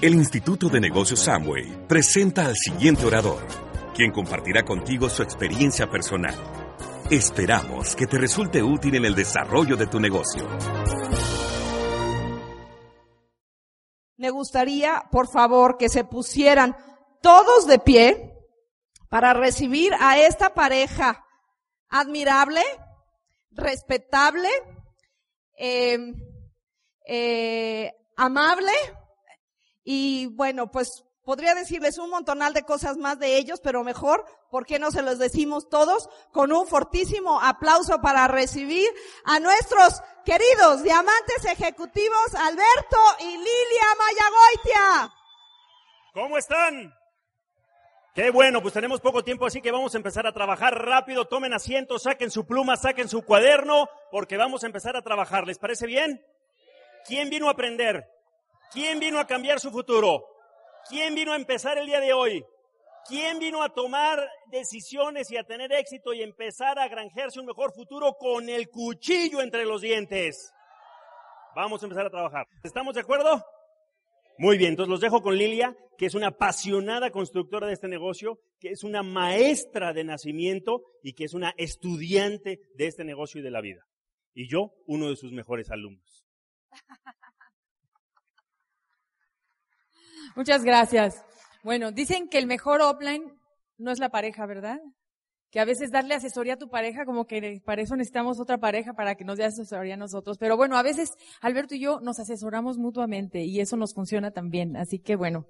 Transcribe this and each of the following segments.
El Instituto de Negocios Samway presenta al siguiente orador, quien compartirá contigo su experiencia personal. Esperamos que te resulte útil en el desarrollo de tu negocio. Me gustaría, por favor, que se pusieran todos de pie para recibir a esta pareja admirable, respetable, eh, eh, amable y bueno, pues podría decirles un montonal de cosas más de ellos, pero mejor, ¿por qué no se los decimos todos con un fortísimo aplauso para recibir a nuestros queridos diamantes ejecutivos Alberto y Lilia Mayagoitia? ¿Cómo están? Qué bueno, pues tenemos poco tiempo, así que vamos a empezar a trabajar rápido. Tomen asiento, saquen su pluma, saquen su cuaderno, porque vamos a empezar a trabajar. ¿Les parece bien? ¿Quién vino a aprender? ¿Quién vino a cambiar su futuro? ¿Quién vino a empezar el día de hoy? ¿Quién vino a tomar decisiones y a tener éxito y empezar a granjearse un mejor futuro con el cuchillo entre los dientes? Vamos a empezar a trabajar. ¿Estamos de acuerdo? Muy bien, entonces los dejo con Lilia, que es una apasionada constructora de este negocio, que es una maestra de nacimiento y que es una estudiante de este negocio y de la vida. Y yo, uno de sus mejores alumnos. Muchas gracias. Bueno, dicen que el mejor offline no es la pareja, ¿verdad? Que a veces darle asesoría a tu pareja, como que para eso necesitamos otra pareja para que nos dé asesoría a nosotros. Pero bueno, a veces Alberto y yo nos asesoramos mutuamente y eso nos funciona también. Así que bueno,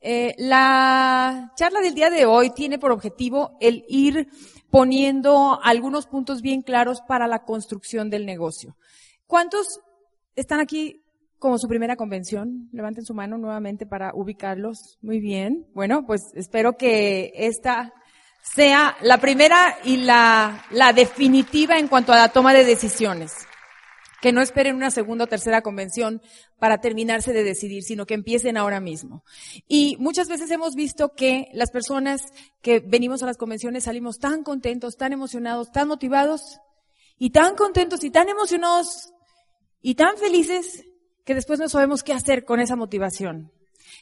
eh, la charla del día de hoy tiene por objetivo el ir poniendo algunos puntos bien claros para la construcción del negocio. ¿Cuántos están aquí como su primera convención. Levanten su mano nuevamente para ubicarlos. Muy bien. Bueno, pues espero que esta sea la primera y la, la definitiva en cuanto a la toma de decisiones. Que no esperen una segunda o tercera convención para terminarse de decidir, sino que empiecen ahora mismo. Y muchas veces hemos visto que las personas que venimos a las convenciones salimos tan contentos, tan emocionados, tan motivados, y tan contentos y tan emocionados y tan felices que después no sabemos qué hacer con esa motivación.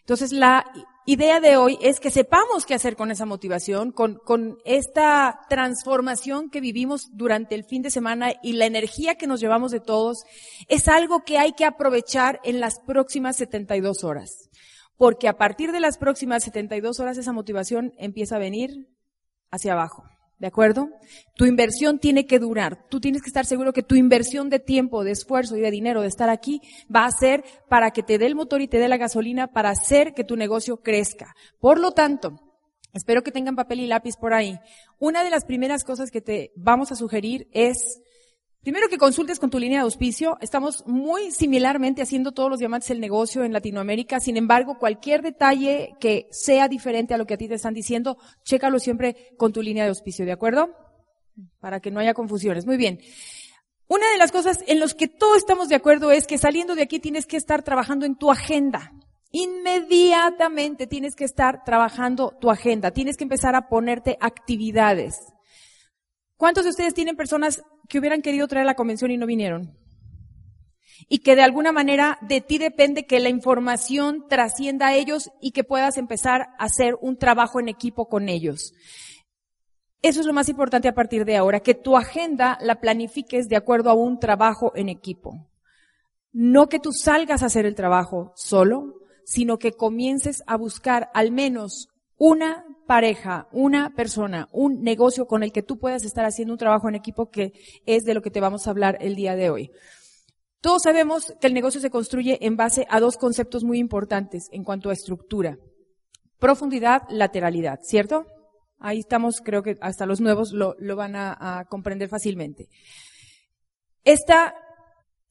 Entonces, la idea de hoy es que sepamos qué hacer con esa motivación, con, con esta transformación que vivimos durante el fin de semana y la energía que nos llevamos de todos, es algo que hay que aprovechar en las próximas 72 horas. Porque a partir de las próximas 72 horas esa motivación empieza a venir hacia abajo. ¿De acuerdo? Tu inversión tiene que durar. Tú tienes que estar seguro que tu inversión de tiempo, de esfuerzo y de dinero de estar aquí va a ser para que te dé el motor y te dé la gasolina para hacer que tu negocio crezca. Por lo tanto, espero que tengan papel y lápiz por ahí. Una de las primeras cosas que te vamos a sugerir es Primero que consultes con tu línea de auspicio. Estamos muy similarmente haciendo todos los diamantes del negocio en Latinoamérica. Sin embargo, cualquier detalle que sea diferente a lo que a ti te están diciendo, chécalo siempre con tu línea de auspicio, ¿de acuerdo? Para que no haya confusiones. Muy bien. Una de las cosas en las que todos estamos de acuerdo es que saliendo de aquí tienes que estar trabajando en tu agenda. Inmediatamente tienes que estar trabajando tu agenda. Tienes que empezar a ponerte actividades. ¿Cuántos de ustedes tienen personas que hubieran querido traer la convención y no vinieron? Y que de alguna manera de ti depende que la información trascienda a ellos y que puedas empezar a hacer un trabajo en equipo con ellos. Eso es lo más importante a partir de ahora, que tu agenda la planifiques de acuerdo a un trabajo en equipo. No que tú salgas a hacer el trabajo solo, sino que comiences a buscar al menos una pareja, una persona, un negocio con el que tú puedas estar haciendo un trabajo en equipo que es de lo que te vamos a hablar el día de hoy. Todos sabemos que el negocio se construye en base a dos conceptos muy importantes en cuanto a estructura. Profundidad, lateralidad, ¿cierto? Ahí estamos, creo que hasta los nuevos lo, van a, comprender fácilmente. Esta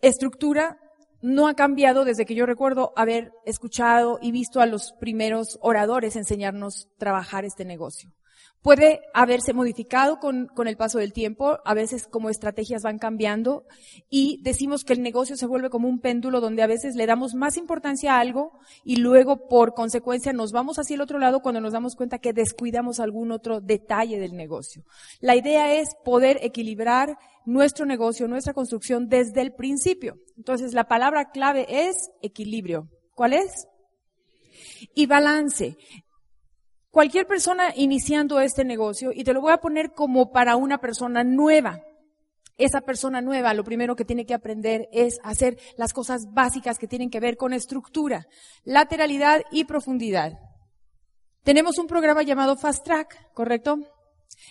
estructura no ha cambiado desde que yo recuerdo haber escuchado y visto a los primeros oradores enseñarnos trabajar este negocio. Puede haberse modificado con, con, el paso del tiempo, a veces como estrategias van cambiando y decimos que el negocio se vuelve como un péndulo donde a veces le damos más importancia a algo y luego por consecuencia nos vamos hacia el otro lado cuando nos damos cuenta que descuidamos algún otro detalle del negocio. La idea es poder equilibrar nuestro negocio, nuestra construcción desde el principio. Entonces la palabra clave es equilibrio. ¿Cuál es? y balance. Cualquier persona iniciando este negocio, y te lo voy a poner como para una persona nueva, esa persona nueva lo primero que tiene que aprender es hacer las cosas básicas que tienen que ver con estructura, lateralidad y profundidad. Tenemos un programa llamado Fast Track, ¿correcto?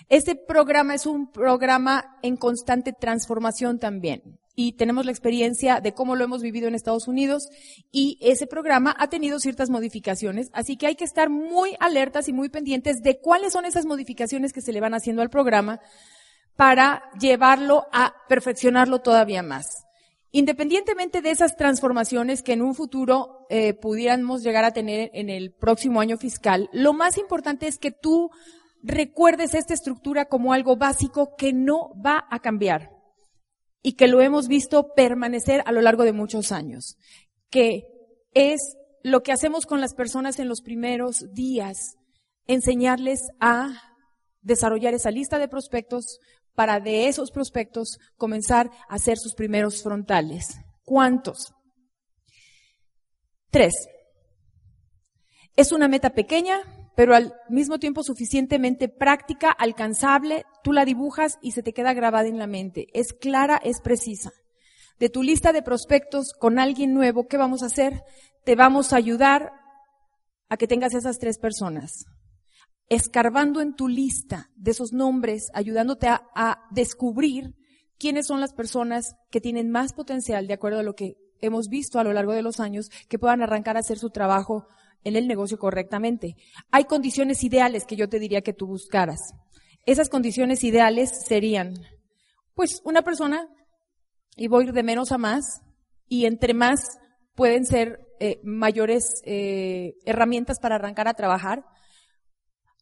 Este programa es un programa en constante transformación también. Y tenemos la experiencia de cómo lo hemos vivido en Estados Unidos y ese programa ha tenido ciertas modificaciones, así que hay que estar muy alertas y muy pendientes de cuáles son esas modificaciones que se le van haciendo al programa para llevarlo a perfeccionarlo todavía más. Independientemente de esas transformaciones que en un futuro eh, pudiéramos llegar a tener en el próximo año fiscal, lo más importante es que tú recuerdes esta estructura como algo básico que no va a cambiar y que lo hemos visto permanecer a lo largo de muchos años, que es lo que hacemos con las personas en los primeros días, enseñarles a desarrollar esa lista de prospectos, para de esos prospectos comenzar a hacer sus primeros frontales. ¿Cuántos? Tres. Es una meta pequeña, pero al mismo tiempo suficientemente práctica, alcanzable, tú la dibujas y se te queda grabada en la mente. Es clara, es precisa. De tu lista de prospectos con alguien nuevo, ¿qué vamos a hacer? Te vamos a ayudar a que tengas esas tres personas escarbando en tu lista de esos nombres, ayudándote a, descubrir quiénes son las personas que tienen más potencial, de acuerdo a lo que hemos visto a lo largo de los años, que puedan arrancar a hacer su trabajo en el negocio correctamente. Hay condiciones ideales que yo te diría que tú buscaras. Esas condiciones ideales serían, pues, una persona, y voy de menos a más, y entre más pueden ser eh, mayores eh, herramientas para arrancar a trabajar,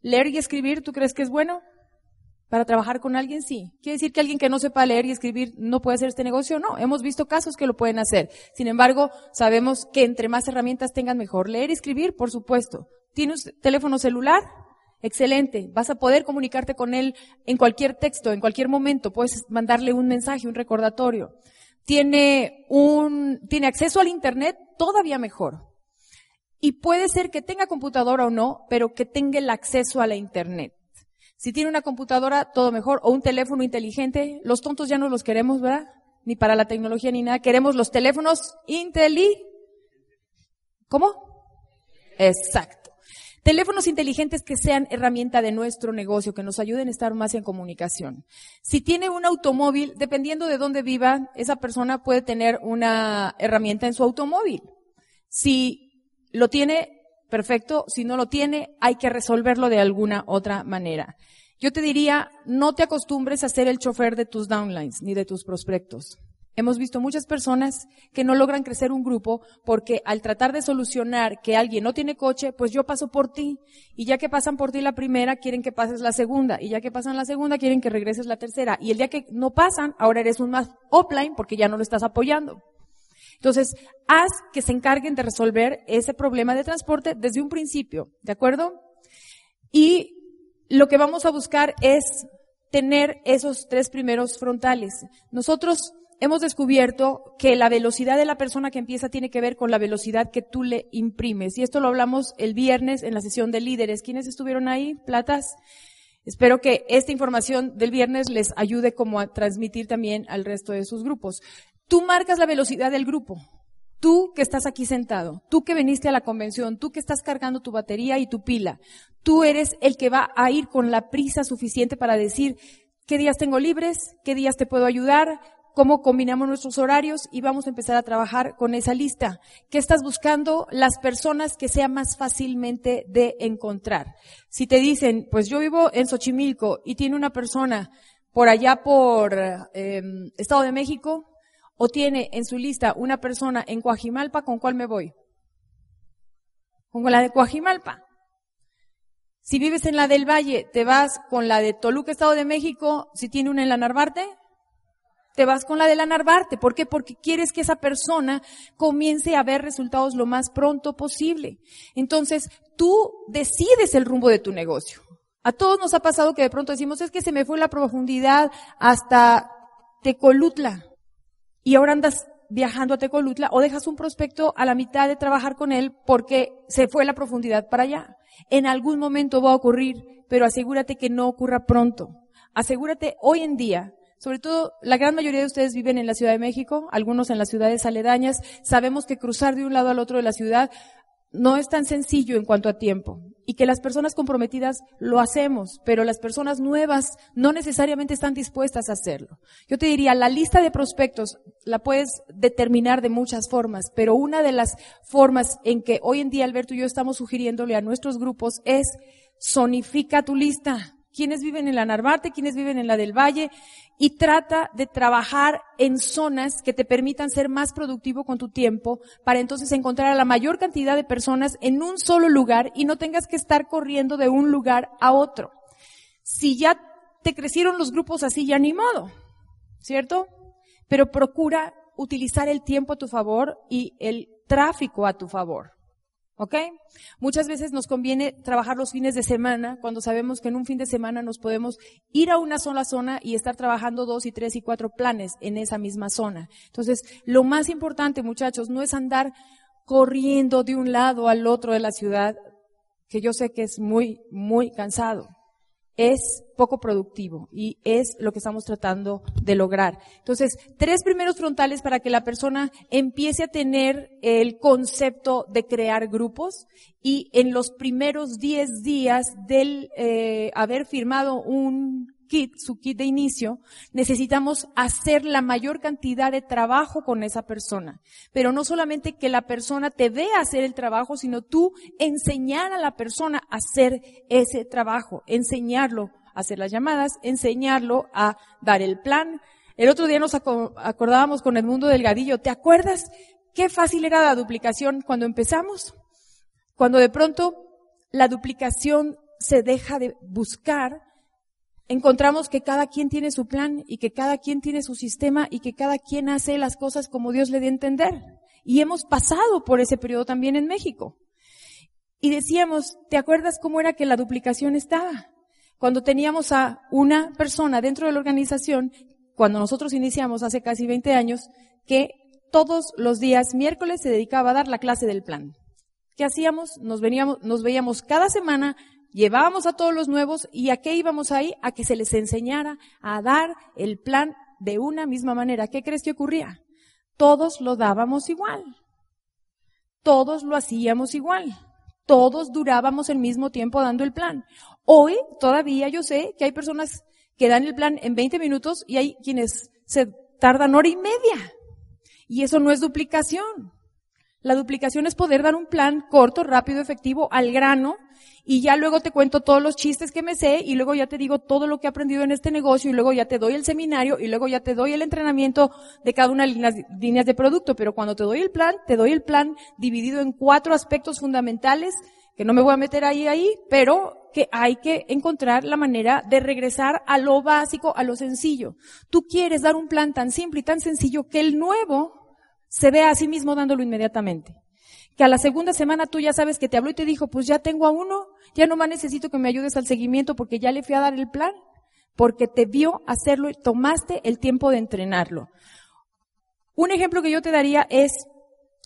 ¿Leer y escribir, tú crees que es bueno? Para trabajar con alguien, sí. ¿Quiere decir que alguien que no sepa leer y escribir no puede hacer este negocio? No, hemos visto casos que lo pueden hacer. Sin embargo, sabemos que entre más herramientas tengan mejor. Leer y escribir, por supuesto. ¿Tienes teléfono celular? Excelente. Vas a poder comunicarte con él en cualquier texto, en cualquier momento. Puedes mandarle un mensaje, un recordatorio. Tiene un, tiene acceso al internet, todavía mejor. Y puede ser que tenga computadora o no, pero que tenga el acceso a la Internet. Si tiene una computadora, todo mejor, o un teléfono inteligente, los tontos ya no los queremos, ¿verdad? Ni para la tecnología ni nada. Queremos los teléfonos inteli. ¿Cómo? Exacto. Teléfonos inteligentes que sean herramienta de nuestro negocio, que nos ayuden a estar más en comunicación. Si tiene un automóvil, dependiendo de dónde viva, esa persona puede tener una herramienta en su automóvil. Si lo tiene, perfecto. Si no lo tiene, hay que resolverlo de alguna otra manera. Yo te diría, no te acostumbres a ser el chofer de tus downlines ni de tus prospectos. Hemos visto muchas personas que no logran crecer un grupo porque al tratar de solucionar que alguien no tiene coche, pues yo paso por ti. Y ya que pasan por ti la primera, quieren que pases la segunda. Y ya que pasan la segunda, quieren que regreses la tercera. Y el día que no pasan, ahora eres un más offline porque ya no lo estás apoyando. Entonces, haz que se encarguen de resolver ese problema de transporte desde un principio, ¿de acuerdo? Y lo que vamos a buscar es tener esos tres primeros frontales. Nosotros hemos descubierto que la velocidad de la persona que empieza tiene que ver con la velocidad que tú le imprimes. Y esto lo hablamos el viernes en la sesión de líderes. ¿Quiénes estuvieron ahí? Platas. Espero que esta información del viernes les ayude como a transmitir también al resto de sus grupos. Tú marcas la velocidad del grupo. Tú que estás aquí sentado, tú que viniste a la convención, tú que estás cargando tu batería y tu pila, tú eres el que va a ir con la prisa suficiente para decir qué días tengo libres, qué días te puedo ayudar, cómo combinamos nuestros horarios y vamos a empezar a trabajar con esa lista. ¿Qué estás buscando? Las personas que sea más fácilmente de encontrar. Si te dicen, pues yo vivo en Xochimilco y tiene una persona por allá por eh, Estado de México, o tiene en su lista una persona en Coajimalpa, ¿con cuál me voy? Con la de Coajimalpa. Si vives en la del Valle, te vas con la de Toluca, Estado de México. Si tiene una en la Narvarte, te vas con la de la Narvarte. ¿Por qué? Porque quieres que esa persona comience a ver resultados lo más pronto posible. Entonces, tú decides el rumbo de tu negocio. A todos nos ha pasado que de pronto decimos, es que se me fue la profundidad hasta Tecolutla y ahora andas viajando a Tecolutla o dejas un prospecto a la mitad de trabajar con él porque se fue la profundidad para allá. En algún momento va a ocurrir, pero asegúrate que no ocurra pronto. Asegúrate hoy en día sobre todo, la gran mayoría de ustedes viven en la Ciudad de México, algunos en las ciudades aledañas. Sabemos que cruzar de un lado al otro de la ciudad no es tan sencillo en cuanto a tiempo y que las personas comprometidas lo hacemos, pero las personas nuevas no necesariamente están dispuestas a hacerlo. Yo te diría, la lista de prospectos la puedes determinar de muchas formas, pero una de las formas en que hoy en día Alberto y yo estamos sugiriéndole a nuestros grupos es sonifica tu lista quiénes viven en la Narvarte, quiénes viven en la del Valle, y trata de trabajar en zonas que te permitan ser más productivo con tu tiempo para entonces encontrar a la mayor cantidad de personas en un solo lugar y no tengas que estar corriendo de un lugar a otro. Si ya te crecieron los grupos así, ya ni modo, ¿cierto? Pero procura utilizar el tiempo a tu favor y el tráfico a tu favor. ¿Ok? Muchas veces nos conviene trabajar los fines de semana cuando sabemos que en un fin de semana nos podemos ir a una sola zona y estar trabajando dos y tres y cuatro planes en esa misma zona. Entonces, lo más importante, muchachos, no es andar corriendo de un lado al otro de la ciudad, que yo sé que es muy, muy cansado es poco productivo y es lo que estamos tratando de lograr. Entonces, tres primeros frontales para que la persona empiece a tener el concepto de crear grupos y en los primeros diez días del eh, haber firmado un kit, su kit de inicio, necesitamos hacer la mayor cantidad de trabajo con esa persona. Pero no solamente que la persona te vea hacer el trabajo, sino tú enseñar a la persona a hacer ese trabajo, enseñarlo a hacer las llamadas, enseñarlo a dar el plan. El otro día nos acordábamos con el mundo Delgadillo, ¿te acuerdas qué fácil era la duplicación cuando empezamos? Cuando de pronto la duplicación se deja de buscar encontramos que cada quien tiene su plan y que cada quien tiene su sistema y que cada quien hace las cosas como Dios le dé a entender. Y hemos pasado por ese periodo también en México. Y decíamos, ¿te acuerdas cómo era que la duplicación estaba? Cuando teníamos a una persona dentro de la organización, cuando nosotros iniciamos hace casi 20 años, que todos los días miércoles se dedicaba a dar la clase del plan. ¿Qué hacíamos? Nos veníamos, nos veíamos cada semana Llevábamos a todos los nuevos y a qué íbamos ahí? A que se les enseñara a dar el plan de una misma manera. ¿Qué crees que ocurría? Todos lo dábamos igual. Todos lo hacíamos igual. Todos durábamos el mismo tiempo dando el plan. Hoy todavía yo sé que hay personas que dan el plan en 20 minutos y hay quienes se tardan hora y media. Y eso no es duplicación. La duplicación es poder dar un plan corto, rápido, efectivo, al grano, y ya luego te cuento todos los chistes que me sé y luego ya te digo todo lo que he aprendido en este negocio y luego ya te doy el seminario y luego ya te doy el entrenamiento de cada una de las líneas de producto. Pero cuando te doy el plan, te doy el plan dividido en cuatro aspectos fundamentales que no me voy a meter ahí ahí, pero que hay que encontrar la manera de regresar a lo básico, a lo sencillo. Tú quieres dar un plan tan simple y tan sencillo que el nuevo se vea a sí mismo dándolo inmediatamente que a la segunda semana tú ya sabes que te habló y te dijo, pues ya tengo a uno, ya no más necesito que me ayudes al seguimiento porque ya le fui a dar el plan, porque te vio hacerlo y tomaste el tiempo de entrenarlo. Un ejemplo que yo te daría es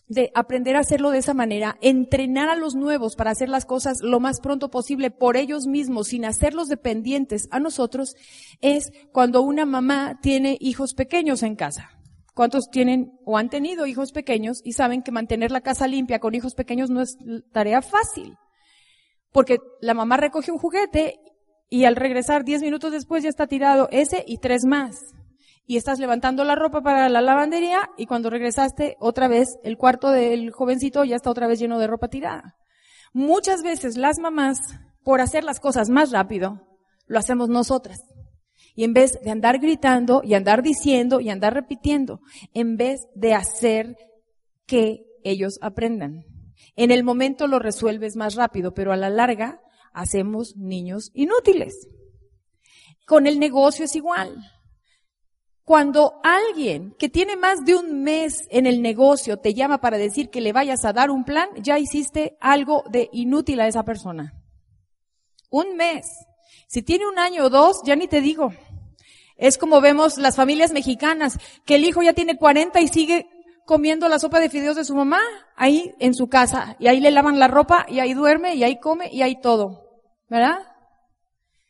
de aprender a hacerlo de esa manera, entrenar a los nuevos para hacer las cosas lo más pronto posible por ellos mismos, sin hacerlos dependientes a nosotros, es cuando una mamá tiene hijos pequeños en casa. ¿Cuántos tienen o han tenido hijos pequeños y saben que mantener la casa limpia con hijos pequeños no es tarea fácil? Porque la mamá recoge un juguete y al regresar 10 minutos después ya está tirado ese y tres más. Y estás levantando la ropa para la lavandería y cuando regresaste otra vez el cuarto del jovencito ya está otra vez lleno de ropa tirada. Muchas veces las mamás, por hacer las cosas más rápido, lo hacemos nosotras. Y en vez de andar gritando y andar diciendo y andar repitiendo, en vez de hacer que ellos aprendan. En el momento lo resuelves más rápido, pero a la larga hacemos niños inútiles. Con el negocio es igual. Cuando alguien que tiene más de un mes en el negocio te llama para decir que le vayas a dar un plan, ya hiciste algo de inútil a esa persona. Un mes. Si tiene un año o dos, ya ni te digo. Es como vemos las familias mexicanas, que el hijo ya tiene 40 y sigue comiendo la sopa de fideos de su mamá ahí en su casa y ahí le lavan la ropa y ahí duerme y ahí come y ahí todo, ¿verdad?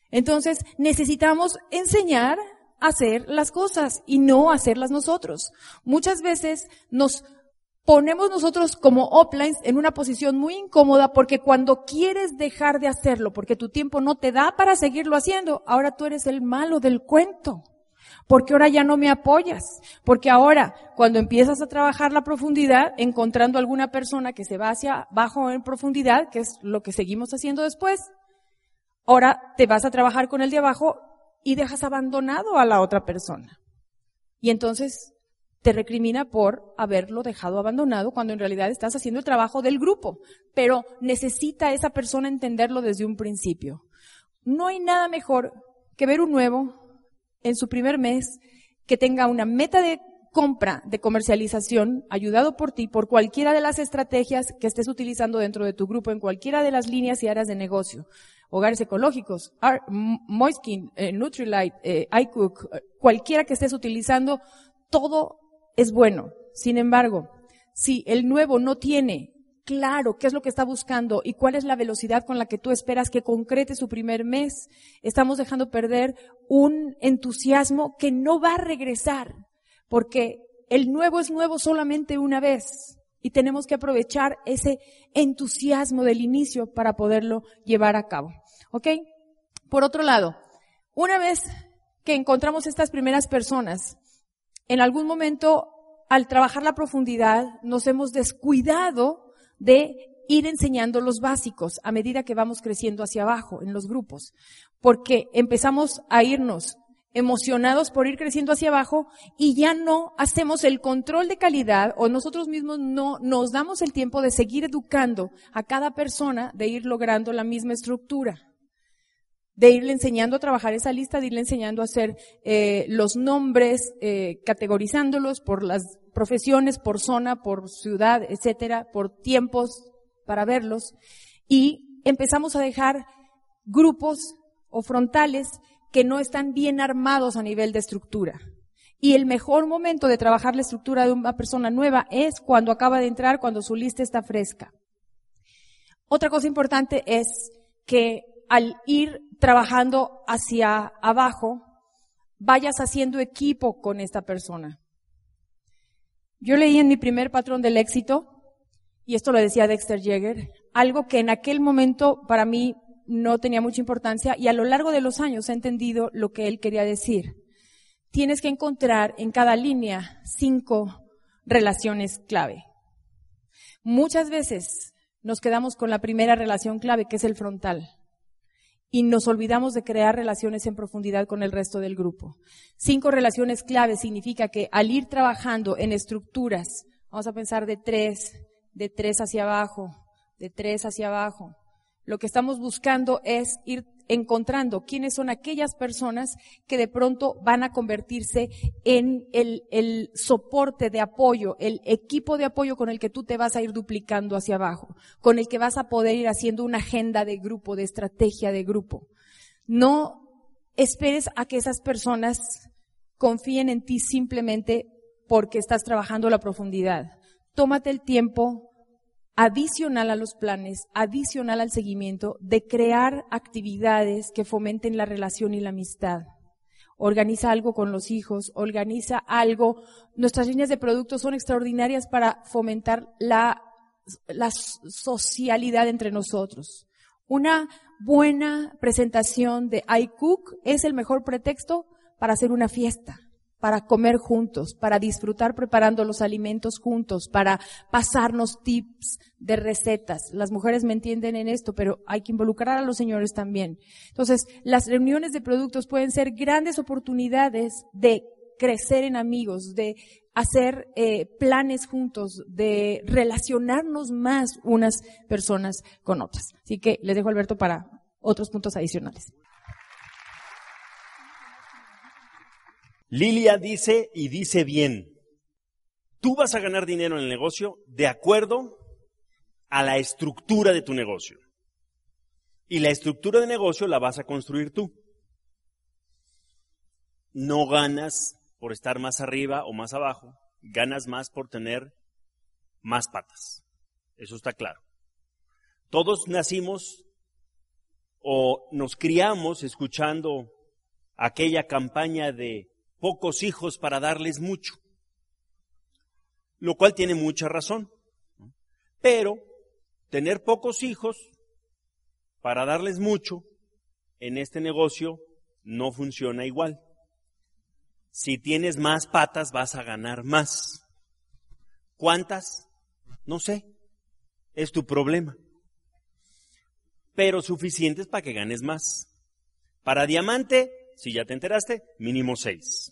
Entonces necesitamos enseñar a hacer las cosas y no hacerlas nosotros. Muchas veces nos ponemos nosotros como uplines en una posición muy incómoda porque cuando quieres dejar de hacerlo, porque tu tiempo no te da para seguirlo haciendo, ahora tú eres el malo del cuento. Porque ahora ya no me apoyas. Porque ahora, cuando empiezas a trabajar la profundidad, encontrando alguna persona que se va hacia abajo en profundidad, que es lo que seguimos haciendo después, ahora te vas a trabajar con el de abajo y dejas abandonado a la otra persona. Y entonces te recrimina por haberlo dejado abandonado cuando en realidad estás haciendo el trabajo del grupo. Pero necesita esa persona entenderlo desde un principio. No hay nada mejor que ver un nuevo en su primer mes que tenga una meta de compra, de comercialización, ayudado por ti, por cualquiera de las estrategias que estés utilizando dentro de tu grupo, en cualquiera de las líneas y áreas de negocio. Hogares ecológicos, Moiskin, eh, Nutrilite, eh, iCook, eh, cualquiera que estés utilizando, todo es bueno. Sin embargo, si el nuevo no tiene claro qué es lo que está buscando y cuál es la velocidad con la que tú esperas que concrete su primer mes, estamos dejando perder un entusiasmo que no va a regresar, porque el nuevo es nuevo solamente una vez y tenemos que aprovechar ese entusiasmo del inicio para poderlo llevar a cabo. ¿Ok? Por otro lado, una vez que encontramos estas primeras personas, en algún momento, al trabajar la profundidad, nos hemos descuidado de ir enseñando los básicos a medida que vamos creciendo hacia abajo en los grupos, porque empezamos a irnos emocionados por ir creciendo hacia abajo y ya no hacemos el control de calidad o nosotros mismos no nos damos el tiempo de seguir educando a cada persona de ir logrando la misma estructura de irle enseñando a trabajar esa lista, de irle enseñando a hacer eh, los nombres, eh, categorizándolos por las profesiones, por zona, por ciudad, etcétera, por tiempos para verlos. Y empezamos a dejar grupos o frontales que no están bien armados a nivel de estructura. Y el mejor momento de trabajar la estructura de una persona nueva es cuando acaba de entrar, cuando su lista está fresca. Otra cosa importante es que al ir trabajando hacia abajo, vayas haciendo equipo con esta persona. Yo leí en mi primer patrón del éxito, y esto lo decía Dexter Yeager, algo que en aquel momento para mí no tenía mucha importancia y a lo largo de los años he entendido lo que él quería decir. Tienes que encontrar en cada línea cinco relaciones clave. Muchas veces nos quedamos con la primera relación clave, que es el frontal y nos olvidamos de crear relaciones en profundidad con el resto del grupo. Cinco relaciones claves significa que al ir trabajando en estructuras, vamos a pensar de tres, de tres hacia abajo, de tres hacia abajo, lo que estamos buscando es ir encontrando quiénes son aquellas personas que de pronto van a convertirse en el, soporte de apoyo, el equipo de apoyo con el que tú te vas a ir duplicando hacia abajo, con el que vas a poder ir haciendo una agenda de grupo, de estrategia de grupo. No esperes a que esas personas confíen en ti simplemente porque estás trabajando la profundidad. Tómate el tiempo, adicional a los planes, adicional al seguimiento, de crear actividades que fomenten la relación y la amistad. Organiza algo con los hijos, organiza algo. Nuestras líneas de productos son extraordinarias para fomentar la, socialidad entre nosotros. Una buena presentación de iCook es el mejor pretexto para hacer una fiesta para comer juntos, para disfrutar preparando los alimentos juntos, para pasarnos tips de recetas. Las mujeres me entienden en esto, pero hay que involucrar a los señores también. Entonces, las reuniones de productos pueden ser grandes oportunidades de crecer en amigos, de hacer eh, planes juntos, de relacionarnos más unas personas con otras. Así que les dejo a Alberto para otros puntos adicionales. Lilia dice y dice bien, tú vas a ganar dinero en el negocio de acuerdo a la estructura de tu negocio. Y la estructura de negocio la vas a construir tú. No ganas por estar más arriba o más abajo, ganas más por tener más patas. Eso está claro. Todos nacimos o nos criamos escuchando aquella campaña de pocos hijos para darles mucho, lo cual tiene mucha razón. Pero tener pocos hijos para darles mucho en este negocio no funciona igual. Si tienes más patas vas a ganar más. ¿Cuántas? No sé. Es tu problema. Pero suficientes para que ganes más. Para diamante, si ya te enteraste, mínimo seis.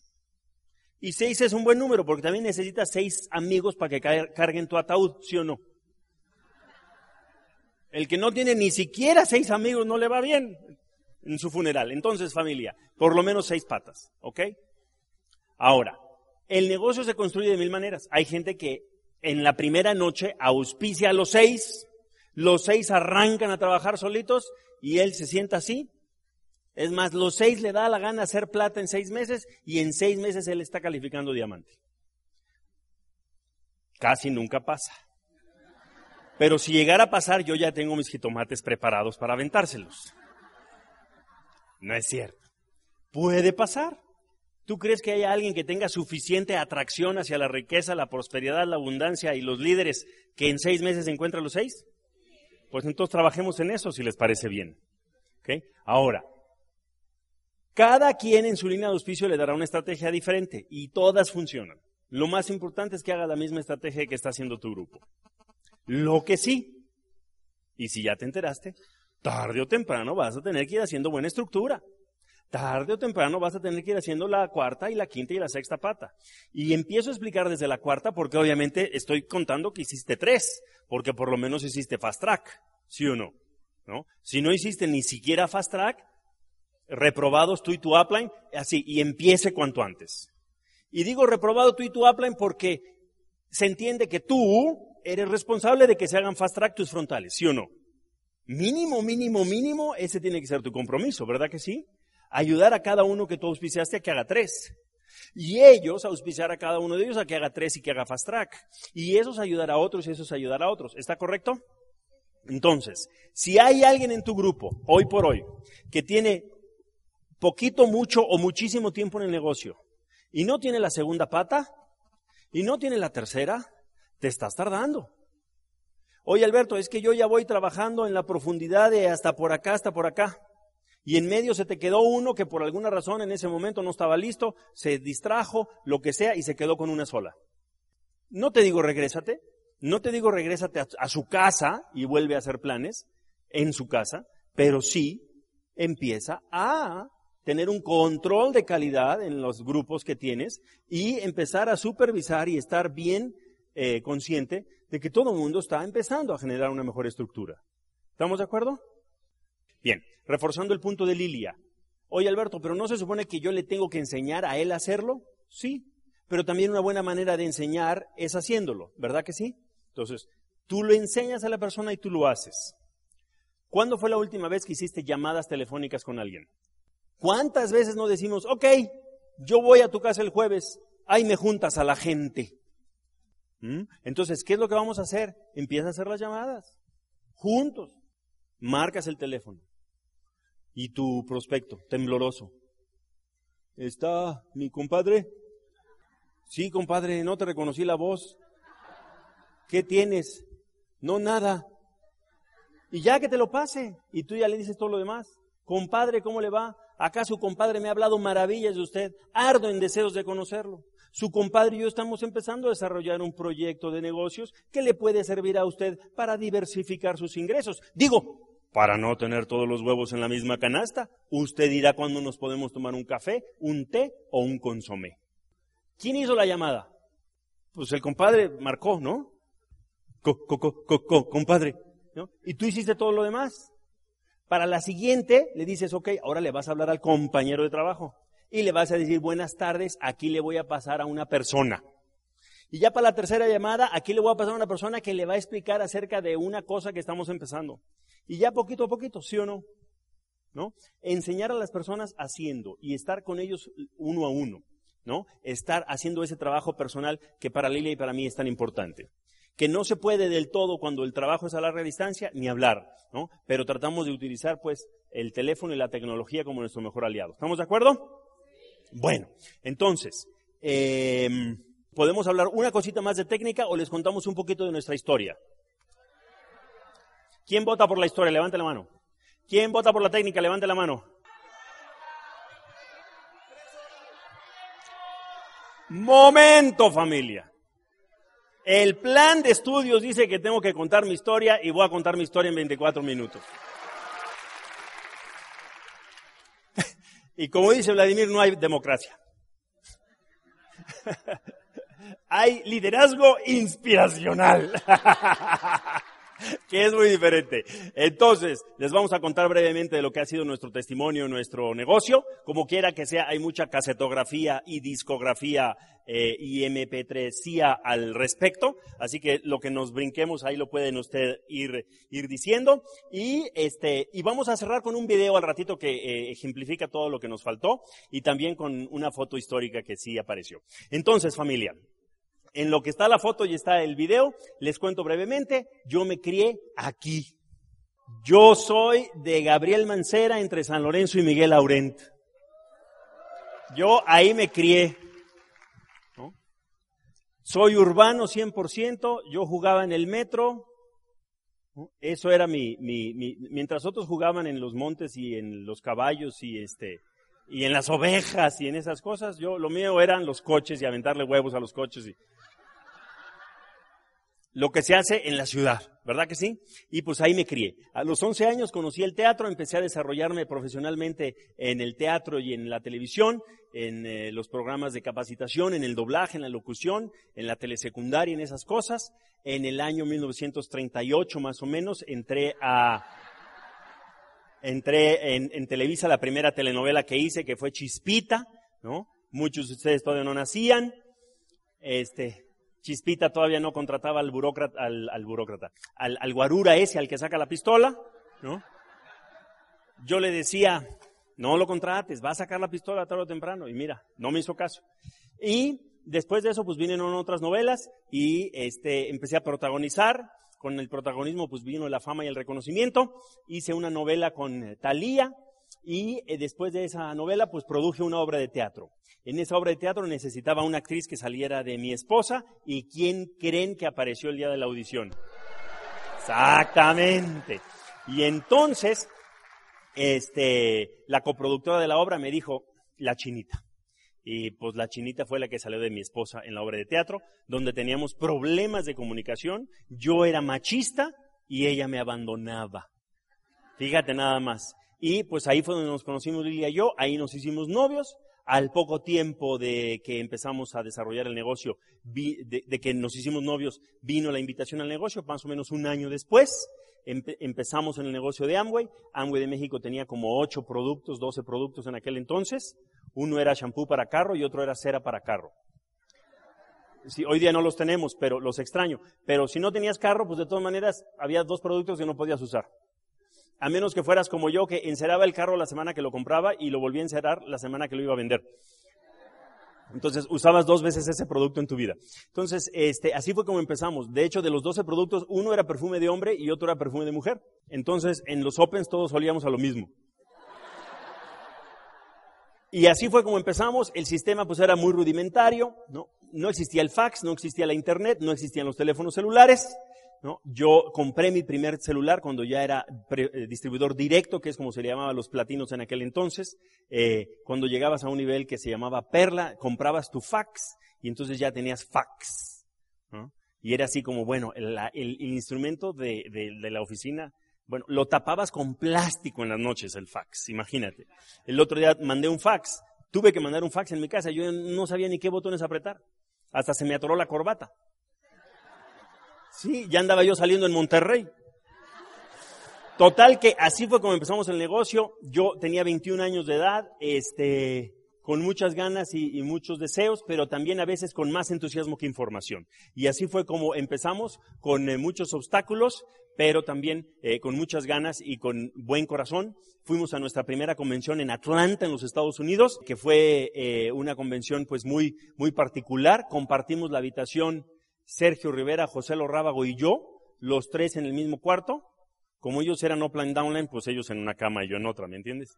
Y seis es un buen número porque también necesitas seis amigos para que carguen tu ataúd, ¿sí o no? El que no tiene ni siquiera seis amigos no le va bien en su funeral. Entonces, familia, por lo menos seis patas, ¿ok? Ahora, el negocio se construye de mil maneras. Hay gente que en la primera noche auspicia a los seis, los seis arrancan a trabajar solitos y él se sienta así. Es más, los seis le da la gana hacer plata en seis meses y en seis meses él está calificando diamante. Casi nunca pasa. Pero si llegara a pasar, yo ya tengo mis jitomates preparados para aventárselos. No es cierto. Puede pasar. ¿Tú crees que haya alguien que tenga suficiente atracción hacia la riqueza, la prosperidad, la abundancia y los líderes que en seis meses encuentra los seis? Pues entonces trabajemos en eso si les parece bien. ¿Okay? Ahora, cada quien en su línea de auspicio le dará una estrategia diferente y todas funcionan. Lo más importante es que haga la misma estrategia que está haciendo tu grupo. Lo que sí, y si ya te enteraste, tarde o temprano vas a tener que ir haciendo buena estructura. Tarde o temprano vas a tener que ir haciendo la cuarta y la quinta y la sexta pata. Y empiezo a explicar desde la cuarta porque obviamente estoy contando que hiciste tres, porque por lo menos hiciste fast track, ¿sí o no? ¿No? Si no hiciste ni siquiera fast track, reprobados tú y tu upline, así, y empiece cuanto antes. Y digo reprobado tú y tu upline porque se entiende que tú eres responsable de que se hagan fast track tus frontales, ¿sí o no? Mínimo, mínimo, mínimo, ese tiene que ser tu compromiso, ¿verdad que sí? Ayudar a cada uno que tú auspiciaste a que haga tres. Y ellos auspiciar a cada uno de ellos a que haga tres y que haga fast track. Y esos ayudar a otros y esos ayudar a otros. ¿Está correcto? Entonces, si hay alguien en tu grupo, hoy por hoy, que tiene poquito, mucho o muchísimo tiempo en el negocio y no tiene la segunda pata y no tiene la tercera, te estás tardando. Oye Alberto, es que yo ya voy trabajando en la profundidad de hasta por acá, hasta por acá. Y en medio se te quedó uno que por alguna razón en ese momento no estaba listo, se distrajo, lo que sea, y se quedó con una sola. No te digo regrésate, no te digo regrésate a, a su casa y vuelve a hacer planes en su casa, pero sí empieza a tener un control de calidad en los grupos que tienes y empezar a supervisar y estar bien eh, consciente de que todo el mundo está empezando a generar una mejor estructura. ¿Estamos de acuerdo? Bien, reforzando el punto de Lilia. Oye Alberto, pero ¿no se supone que yo le tengo que enseñar a él a hacerlo? Sí, pero también una buena manera de enseñar es haciéndolo, ¿verdad que sí? Entonces, tú lo enseñas a la persona y tú lo haces. ¿Cuándo fue la última vez que hiciste llamadas telefónicas con alguien? ¿Cuántas veces no decimos, ok, yo voy a tu casa el jueves, ahí me juntas a la gente? ¿Mm? Entonces, ¿qué es lo que vamos a hacer? Empieza a hacer las llamadas, juntos. Marcas el teléfono. Y tu prospecto, tembloroso. ¿Está mi compadre? Sí, compadre, no te reconocí la voz. ¿Qué tienes? No, nada. Y ya que te lo pase, y tú ya le dices todo lo demás. Compadre, ¿cómo le va? Acá su compadre me ha hablado maravillas de usted. Ardo en deseos de conocerlo. Su compadre y yo estamos empezando a desarrollar un proyecto de negocios que le puede servir a usted para diversificar sus ingresos. Digo, para no tener todos los huevos en la misma canasta, usted dirá cuándo nos podemos tomar un café, un té o un consomé. ¿Quién hizo la llamada? Pues el compadre marcó, ¿no? Co, co, co, compadre. Y tú hiciste todo lo demás. Para la siguiente le dices, ok, ahora le vas a hablar al compañero de trabajo y le vas a decir buenas tardes, aquí le voy a pasar a una persona. Y ya para la tercera llamada, aquí le voy a pasar a una persona que le va a explicar acerca de una cosa que estamos empezando. Y ya poquito a poquito, ¿sí o no? ¿No? Enseñar a las personas haciendo y estar con ellos uno a uno. ¿no? Estar haciendo ese trabajo personal que para Lilia y para mí es tan importante. Que no se puede del todo cuando el trabajo es a larga distancia ni hablar, ¿no? Pero tratamos de utilizar pues el teléfono y la tecnología como nuestro mejor aliado. ¿Estamos de acuerdo? Bueno, entonces, em, ¿podemos hablar una cosita más de técnica o les contamos un poquito de nuestra historia? ¿Quién vota por la historia? Levante la mano. ¿Quién vota por la técnica? Levante la mano. Momento, familia. El plan de estudios dice que tengo que contar mi historia y voy a contar mi historia en 24 minutos. y como dice Vladimir, no hay democracia. hay liderazgo inspiracional. que es muy diferente. Entonces, les vamos a contar brevemente de lo que ha sido nuestro testimonio, nuestro negocio. Como quiera que sea, hay mucha casetografía y discografía eh, y MP3 al respecto. Así que lo que nos brinquemos ahí lo pueden usted ir, ir diciendo. Y este, y vamos a cerrar con un video al ratito que eh, ejemplifica todo lo que nos faltó y también con una foto histórica que sí apareció. Entonces, familia, en lo que está la foto y está el video, les cuento brevemente, yo me crié aquí. Yo soy de Gabriel Mancera entre San Lorenzo y Miguel Aurent. Yo ahí me crié. Soy urbano 100%, yo jugaba en el metro. Eso era mi, mientras otros jugaban en los montes y en los caballos y este, y en las ovejas y en esas cosas, yo, lo mío eran los coches y aventarle huevos a los coches y, lo que se hace en la ciudad, ¿verdad que sí? Y pues ahí me crié. A los 11 años conocí el teatro, empecé a desarrollarme profesionalmente en el teatro y en la televisión, en eh, los programas de capacitación, en el doblaje, en la locución, en la telesecundaria, en esas cosas. En el año 1938 más o menos entré a... Entré en, en Televisa la primera telenovela que hice, que fue Chispita, ¿no? Muchos de ustedes todavía no nacían. Este, Chispita todavía no contrataba al burócrata, al, burócrata, al, al, guarura ese al que saca la pistola, ¿no? Yo le decía, no lo contrates, va a sacar la pistola tarde o temprano, y mira, no me hizo caso. Y después de eso, pues vinieron otras novelas, y este, empecé a protagonizar, con el protagonismo, pues vino la fama y el reconocimiento, hice una novela con Talía, y eh, después de esa novela, pues produje una obra de teatro. En esa obra de teatro necesitaba una actriz que saliera de mi esposa. ¿Y quién creen que apareció el día de la audición? Exactamente. Y entonces, este, la coproductora de la obra me dijo, la chinita. Y pues la chinita fue la que salió de mi esposa en la obra de teatro, donde teníamos problemas de comunicación. Yo era machista y ella me abandonaba. Fíjate nada más. Y pues ahí fue donde nos conocimos Lilia y yo, ahí nos hicimos novios. Al poco tiempo de que empezamos a desarrollar el negocio, de, que nos hicimos novios, vino la invitación al negocio, más o menos un año después. empezamos en el negocio de Amway. Amway de México tenía como 8 productos, 12 productos en aquel entonces. Uno era shampoo para carro y otro era cera para carro. Sí, hoy día no los tenemos, pero los extraño. Pero si no tenías carro, pues de todas maneras había dos productos que no podías usar a menos que fueras como yo, que enceraba el carro la semana que lo compraba y lo volvía a encerrar la semana que lo iba a vender. Entonces, usabas dos veces ese producto en tu vida. Entonces, este, así fue como empezamos. De hecho, de los 12 productos, uno era perfume de hombre y otro era perfume de mujer. Entonces, en los Opens todos olíamos a lo mismo. Y así fue como empezamos. El sistema pues era muy rudimentario, ¿no? No existía el fax, no existía la internet, no existían los teléfonos celulares. ¿No? Yo compré mi primer celular cuando ya era eh, distribuidor directo, que es como se le llamaba los platinos en aquel entonces. Eh, cuando llegabas a un nivel que se llamaba Perla, comprabas tu fax y entonces ya tenías fax. Y era así como, bueno, el, instrumento de, de, la oficina, bueno, lo tapabas con plástico en las noches el fax, imagínate. El otro día mandé un fax, tuve que mandar un fax en mi casa, yo no sabía ni qué botones apretar. Hasta se me atoró la corbata. Sí, ya andaba yo saliendo en Monterrey. Total que así fue como empezamos el negocio. Yo tenía 21 años de edad, este, con muchas ganas y, muchos deseos, pero también a veces con más entusiasmo que información. Y así fue como empezamos, con eh, muchos obstáculos, pero también eh, con muchas ganas y con buen corazón. Fuimos a nuestra primera convención en Atlanta, en los Estados Unidos, que fue eh, una convención pues muy, muy particular. Compartimos la habitación Sergio Rivera, José Lorrábago y yo, los tres en el mismo cuarto. Como ellos eran upline downline, pues ellos en una cama y yo en otra, ¿me entiendes?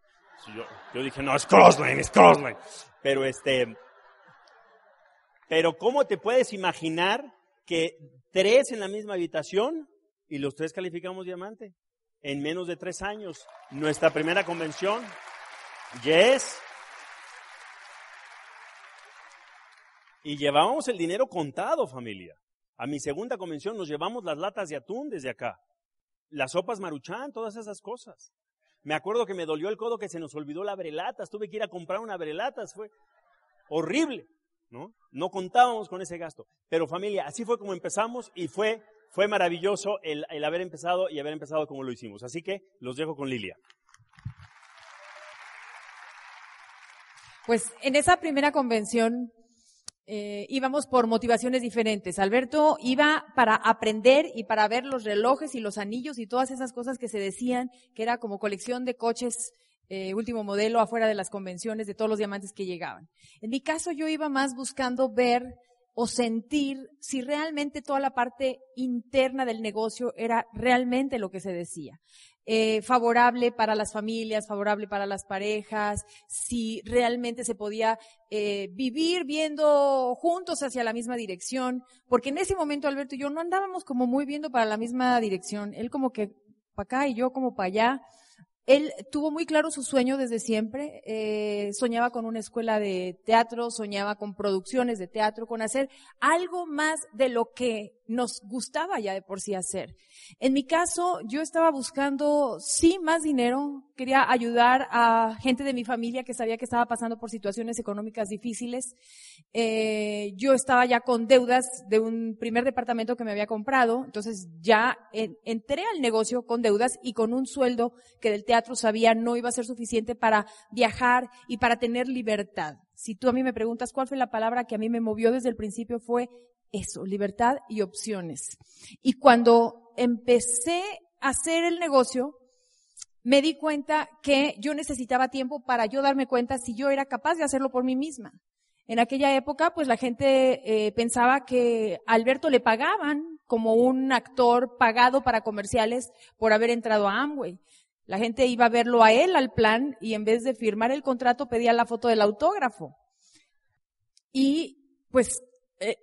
Yo, yo dije, no, es crossline, es crossline. Pero este, pero ¿cómo te puedes imaginar que tres en la misma habitación y los tres calificamos diamante? En menos de tres años. Nuestra primera convención. Yes. Y llevábamos el dinero contado, familia. A mi segunda convención nos llevamos las latas de atún desde acá. Las sopas maruchan, todas esas cosas. Me acuerdo que me dolió el codo que se nos olvidó la brelatas. Tuve que ir a comprar una brelatas. Fue horrible, ¿no? No contábamos con ese gasto. Pero familia, así fue como empezamos y fue, fue maravilloso el, el haber empezado y haber empezado como lo hicimos. Así que los dejo con Lilia. Pues en esa primera convención eh, íbamos por motivaciones diferentes. Alberto iba para aprender y para ver los relojes y los anillos y todas esas cosas que se decían, que era como colección de coches eh, último modelo afuera de las convenciones de todos los diamantes que llegaban. En mi caso yo iba más buscando ver o sentir si realmente toda la parte interna del negocio era realmente lo que se decía. Eh, favorable para las familias, favorable para las parejas, si realmente se podía eh, vivir viendo juntos hacia la misma dirección, porque en ese momento Alberto y yo no andábamos como muy viendo para la misma dirección, él como que para acá y yo como para allá. Él tuvo muy claro su sueño desde siempre, eh, soñaba con una escuela de teatro, soñaba con producciones de teatro, con hacer algo más de lo que nos gustaba ya de por sí hacer. En mi caso, yo estaba buscando, sí, más dinero, quería ayudar a gente de mi familia que sabía que estaba pasando por situaciones económicas difíciles. Eh, yo estaba ya con deudas de un primer departamento que me había comprado, entonces ya entré al negocio con deudas y con un sueldo que del teatro sabía no iba a ser suficiente para viajar y para tener libertad. Si tú a mí me preguntas cuál fue la palabra que a mí me movió desde el principio fue eso, libertad y opciones. Y cuando empecé a hacer el negocio, me di cuenta que yo necesitaba tiempo para yo darme cuenta si yo era capaz de hacerlo por mí misma. En aquella época, pues la gente eh, pensaba que a Alberto le pagaban como un actor pagado para comerciales por haber entrado a Amway. La gente iba a verlo a él al plan y en vez de firmar el contrato pedía la foto del autógrafo. Y pues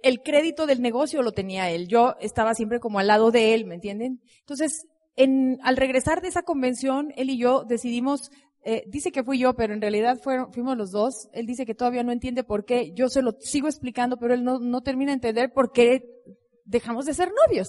el crédito del negocio lo tenía él. Yo estaba siempre como al lado de él, ¿me entienden? Entonces, en, al regresar de esa convención, él y yo decidimos, eh, dice que fui yo, pero en realidad fuimos los dos. Él dice que todavía no entiende por qué. Yo se lo sigo explicando, pero él no, no termina de entender por qué dejamos de ser novios.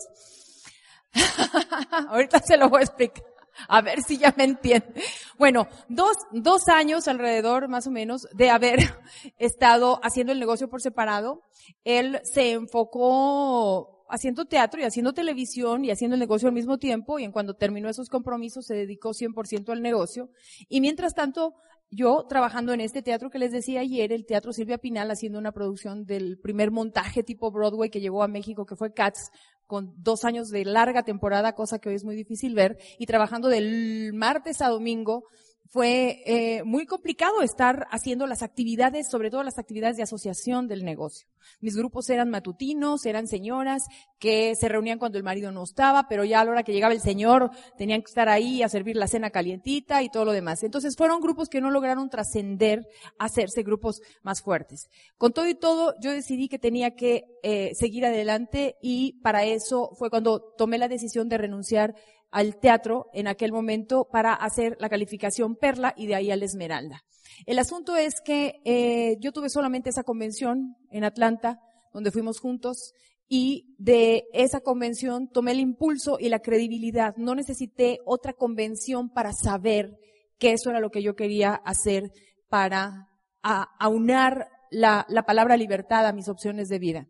Ahorita se lo voy a explicar. A ver si ya me entiende. Bueno, dos, dos años alrededor, más o menos, de haber estado haciendo el negocio por separado. Él se enfocó haciendo teatro y haciendo televisión y haciendo el negocio al mismo tiempo y en cuando terminó esos compromisos se dedicó 100% al negocio. Y mientras tanto, yo trabajando en este teatro que les decía ayer, el Teatro Silvia Pinal, haciendo una producción del primer montaje tipo Broadway que llegó a México, que fue Cats, con dos años de larga temporada, cosa que hoy es muy difícil ver, y trabajando del martes a domingo, fue eh, muy complicado estar haciendo las actividades, sobre todo las actividades de asociación del negocio. Mis grupos eran matutinos, eran señoras que se reunían cuando el marido no estaba, pero ya a la hora que llegaba el señor tenían que estar ahí a servir la cena calientita y todo lo demás. Entonces fueron grupos que no lograron trascender hacerse grupos más fuertes. Con todo y todo, yo decidí que tenía que eh, seguir adelante y para eso fue cuando tomé la decisión de renunciar al teatro en aquel momento para hacer la calificación Perla y de ahí al Esmeralda. El asunto es que eh, yo tuve solamente esa convención en Atlanta, donde fuimos juntos, y de esa convención tomé el impulso y la credibilidad. No necesité otra convención para saber que eso era lo que yo quería hacer para aunar la, la palabra libertad a mis opciones de vida.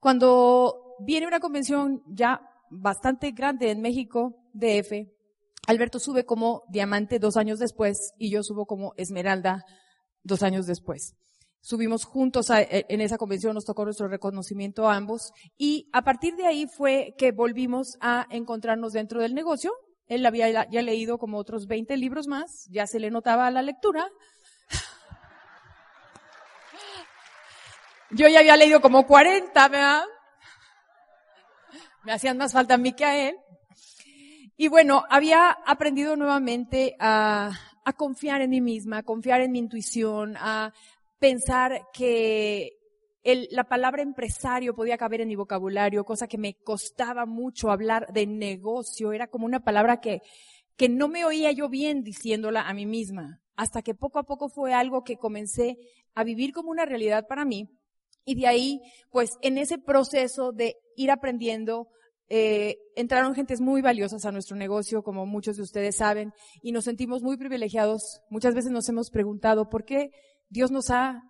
Cuando viene una convención ya bastante grande en México, DF. Alberto sube como diamante dos años después y yo subo como esmeralda dos años después. Subimos juntos a, e, en esa convención, nos tocó nuestro reconocimiento a ambos y a partir de ahí fue que volvimos a encontrarnos dentro del negocio. Él había ya leído como otros 20 libros más, ya se le notaba la lectura. Yo ya había leído como 40, ¿verdad? Me hacían más falta a mí que a él. Y bueno, había aprendido nuevamente a, confiar en mí misma, a confiar en mi intuición, a pensar que el, la palabra empresario podía caber en mi vocabulario, cosa que me costaba mucho hablar de negocio. Era como una palabra que, que no me oía yo bien diciéndola a mí misma, hasta que poco a poco fue algo que comencé a vivir como una realidad para mí. Y de ahí, pues en ese proceso de ir aprendiendo, eh, entraron gentes muy valiosas a nuestro negocio, como muchos de ustedes saben, y nos sentimos muy privilegiados. Muchas veces nos hemos preguntado por qué Dios nos ha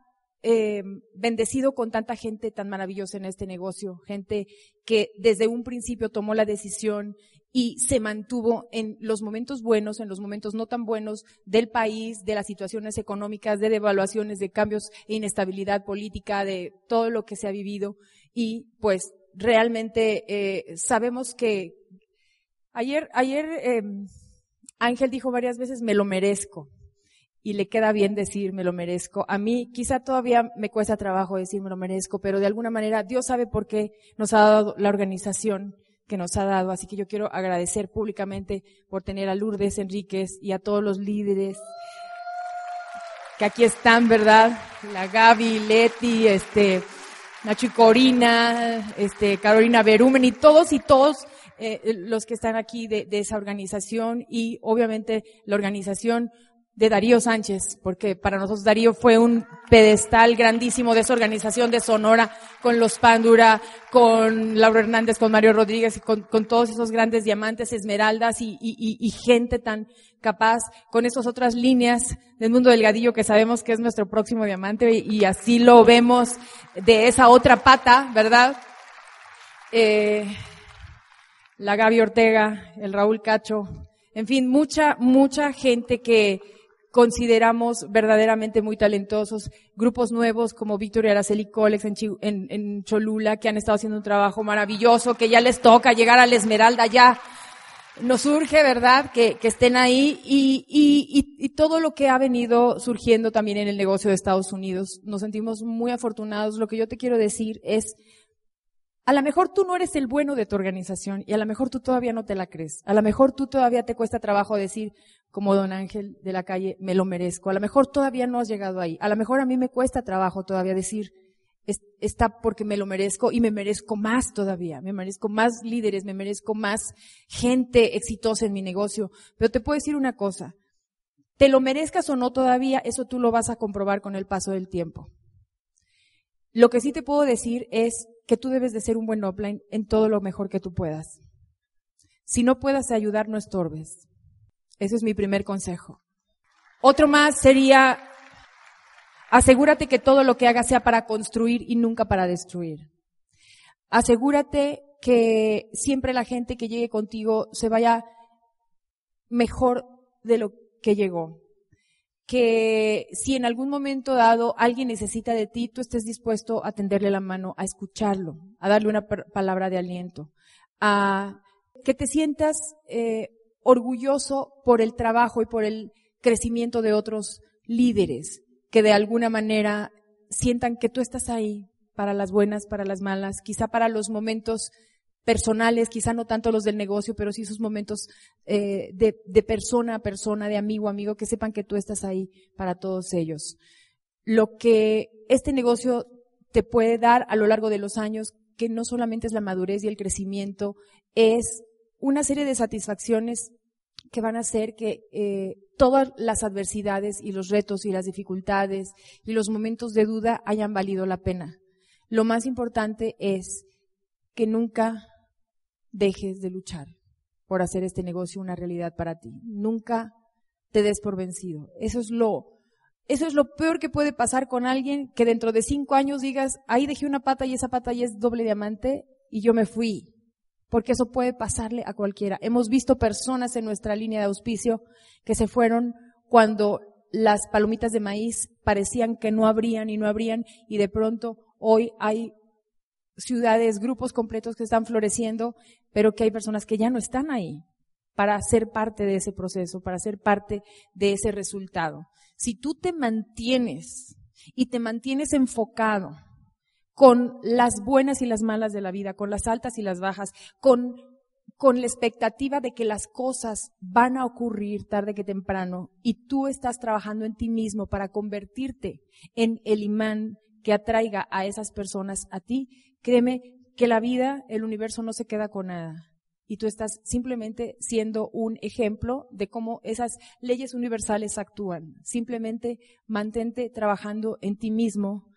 eh, bendecido con tanta gente tan maravillosa en este negocio, gente que desde un principio tomó la decisión y se mantuvo en los momentos buenos, en los momentos no tan buenos del país, de las situaciones económicas, de devaluaciones, de cambios e inestabilidad política, de todo lo que se ha vivido. Y pues realmente eh, sabemos que ayer, ayer eh, Ángel dijo varias veces, me lo merezco y le queda bien decir me lo merezco. A mí quizá todavía me cuesta trabajo decir me lo merezco, pero de alguna manera Dios sabe por qué nos ha dado la organización que nos ha dado. Así que yo quiero agradecer públicamente por tener a Lourdes Enríquez y a todos los líderes que aquí están, ¿verdad? La Gaby, Leti, este, Nacho y Corina, este, Carolina Berumen y todos y todos eh, los que están aquí de, de esa organización y obviamente la organización de Darío Sánchez, porque para nosotros Darío fue un pedestal grandísimo de esa organización de Sonora, con los Pandura, con Laura Hernández, con Mario Rodríguez, y con, todos esos grandes diamantes, esmeraldas y, y, gente tan capaz, con esas otras líneas del mundo delgadillo que sabemos que es nuestro próximo diamante y, así lo vemos de esa otra pata, ¿verdad? Eh, la Gaby Ortega, el Raúl Cacho, en fin, mucha, mucha gente que, consideramos verdaderamente muy talentosos, grupos nuevos como Victoria Araceli Colex en, Cholula, que han estado haciendo un trabajo maravilloso, que ya les toca llegar a la Esmeralda, ya nos surge, ¿verdad?, que, estén ahí y, y, todo lo que ha venido surgiendo también en el negocio de Estados Unidos. Nos sentimos muy afortunados. Lo que yo te quiero decir es, a lo mejor tú no eres el bueno de tu organización y a lo mejor tú todavía no te la crees. A lo mejor tú todavía te cuesta trabajo decir, como don Ángel de la calle, me lo merezco. A lo mejor todavía no has llegado ahí. A lo mejor a mí me cuesta trabajo todavía decir, está porque me lo merezco y me merezco más todavía. Me merezco más líderes, me merezco más gente exitosa en mi negocio. Pero te puedo decir una cosa. Te lo merezcas o no todavía, eso tú lo vas a comprobar con el paso del tiempo. Lo que sí te puedo decir es que tú debes de ser un buen offline en todo lo mejor que tú puedas. Si no puedas ayudar, no estorbes. Ese es mi primer consejo. Otro más sería, asegúrate que todo lo que hagas sea para construir y nunca para destruir. Asegúrate que siempre la gente que llegue contigo se vaya mejor de lo que llegó. Que si en algún momento dado alguien necesita de ti, tú estés dispuesto a tenderle la mano, a escucharlo, a darle una palabra de aliento, a que te sientas eh, orgulloso por el trabajo y por el crecimiento de otros líderes que de alguna manera sientan que tú estás ahí para las buenas, para las malas, quizá para los momentos personales, quizá no tanto los del negocio, pero sí esos momentos eh, de, de persona a persona, de amigo a amigo, que sepan que tú estás ahí para todos ellos. Lo que este negocio te puede dar a lo largo de los años, que no solamente es la madurez y el crecimiento, es una serie de satisfacciones que van a hacer que eh, todas las adversidades y los retos y las dificultades y los momentos de duda hayan valido la pena. Lo más importante es que nunca dejes de luchar por hacer este negocio una realidad para ti. Nunca te des por vencido. Eso es lo, eso es lo peor que puede pasar con alguien que dentro de cinco años digas, ahí dejé una pata y esa pata ya es doble diamante y yo me fui porque eso puede pasarle a cualquiera. Hemos visto personas en nuestra línea de auspicio que se fueron cuando las palomitas de maíz parecían que no habrían y no habrían y de pronto hoy hay ciudades, grupos completos que están floreciendo, pero que hay personas que ya no están ahí para ser parte de ese proceso, para ser parte de ese resultado. Si tú te mantienes y te mantienes enfocado con las buenas y las malas de la vida, con las altas y las bajas, con, con la expectativa de que las cosas van a ocurrir tarde que temprano y tú estás trabajando en ti mismo para convertirte en el imán que atraiga a esas personas a ti, créeme que la vida, el universo no se queda con nada. Y tú estás simplemente siendo un ejemplo de cómo esas leyes universales actúan. Simplemente mantente trabajando en ti mismo,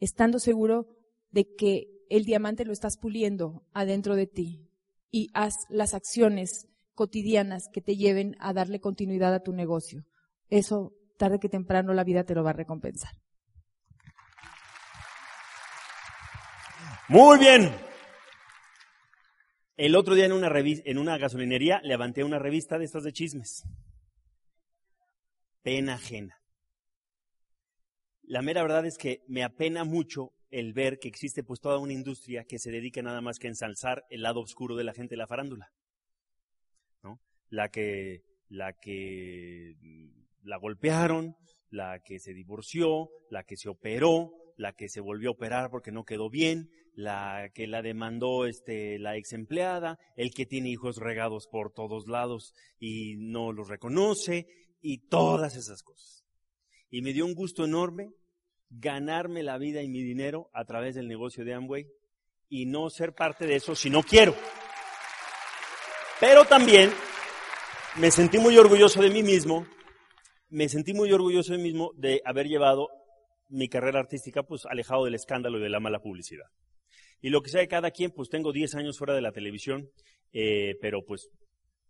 estando seguro de que el diamante lo estás puliendo adentro de ti y haz las acciones cotidianas que te lleven a darle continuidad a tu negocio. Eso, tarde que temprano, la vida te lo va a recompensar. Muy bien. El otro día en una, gasolinería levanté una revista de estas de chismes. Pena ajena. La mera verdad es que me apena mucho el ver que existe pues toda una industria que se dedica nada más que a ensalzar el lado oscuro de la gente de la farándula. ¿no? La que, la que mm, la golpearon, la que se divorció, la que se operó, la que se volvió a operar porque no quedó bien, la que la demandó este, la ex empleada, el que tiene hijos regados por todos lados y no los reconoce, y todas esas cosas. Y me dio un gusto enorme ganarme la vida y mi dinero a través del negocio de Amway y no ser parte de eso si no quiero. Pero también me sentí muy orgulloso de mí mismo, me sentí muy orgulloso de mí mismo de haber llevado mi carrera artística pues alejado del escándalo y de la mala publicidad. Y lo que sea de cada quien, pues tengo 10 años fuera de la televisión, eh, pero pues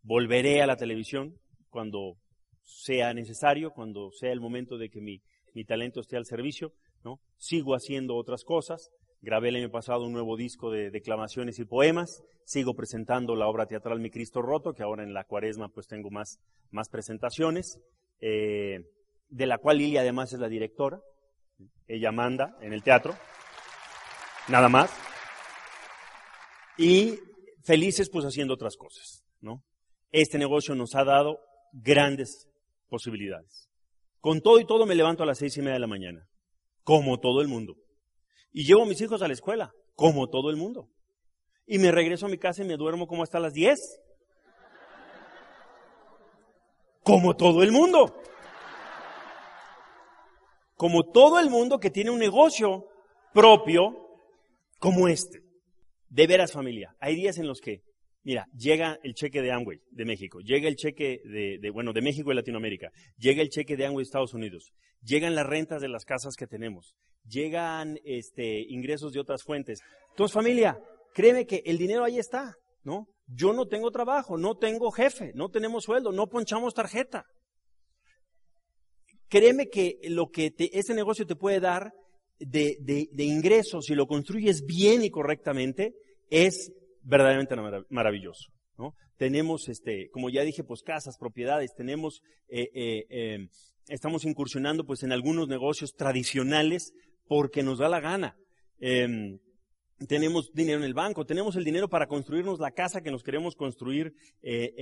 volveré a la televisión cuando sea necesario, cuando sea el momento de que mi mi talento esté al servicio, ¿no? Sigo haciendo otras cosas. Grabé el año pasado un nuevo disco de declamaciones y poemas. Sigo presentando la obra teatral Mi Cristo Roto, que ahora en la cuaresma pues tengo más, más presentaciones, eh, de la cual Lili además es la directora. Ella manda en el teatro. Nada más. Y felices pues haciendo otras cosas, ¿no? Este negocio nos ha dado grandes posibilidades. Con todo y todo me levanto a las seis y media de la mañana, como todo el mundo. Y llevo a mis hijos a la escuela, como todo el mundo. Y me regreso a mi casa y me duermo como hasta las diez. Como todo el mundo. Como todo el mundo que tiene un negocio propio como este. De veras familia, hay días en los que Mira, llega el cheque de Amway de México, llega el cheque de, bueno, de México y Latinoamérica, llega el cheque de Amway de Estados Unidos, llegan las rentas de las casas que tenemos, llegan este, ingresos de otras fuentes. Entonces, familia, créeme que el dinero ahí está, ¿no? Yo no tengo trabajo, no tengo jefe, no tenemos sueldo, no ponchamos tarjeta. Créeme que lo que te, ese negocio te puede dar de, de ingresos, si lo construyes bien y correctamente, es verdaderamente maravilloso. ¿no? Tenemos, este, como ya dije, pues casas, propiedades, tenemos, eh, eh, em, estamos incursionando pues en algunos negocios tradicionales porque nos da la gana. Em, tenemos dinero en el banco, tenemos el dinero para construirnos la casa que nos queremos construir eh,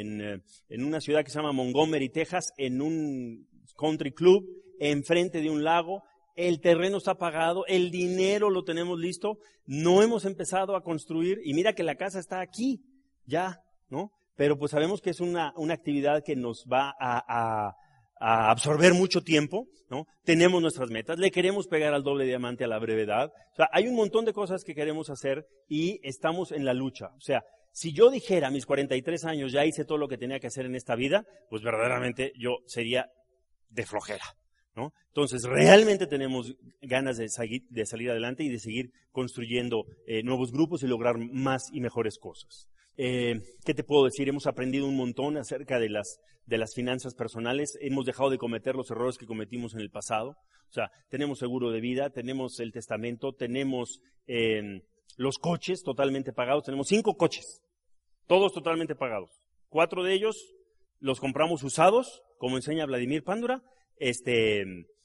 en, en, una ciudad que se llama Montgomery, Texas, en un country club, enfrente de un lago, el terreno está pagado, el dinero lo tenemos listo, no hemos empezado a construir y mira que la casa está aquí, ya, ¿no? Pero pues sabemos que es una, una actividad que nos va a, a, absorber mucho tiempo, ¿no? Tenemos nuestras metas, le queremos pegar al doble diamante a la brevedad, o sea, hay un montón de cosas que queremos hacer y estamos en la lucha, o sea, si yo dijera a mis 43 años ya hice todo lo que tenía que hacer en esta vida, pues verdaderamente yo sería de flojera. Entonces, realmente tenemos ganas de, salir adelante y de seguir construyendo eh, nuevos grupos y lograr más y mejores cosas. Eh, ¿Qué te puedo decir? Hemos aprendido un montón acerca de las, de las finanzas personales. Hemos dejado de cometer los errores que cometimos en el pasado. O sea, tenemos seguro de vida, tenemos el testamento, tenemos em, los coches totalmente pagados. Tenemos cinco coches, todos totalmente pagados. Cuatro de ellos los compramos usados, como enseña Vladimir Pándura, este,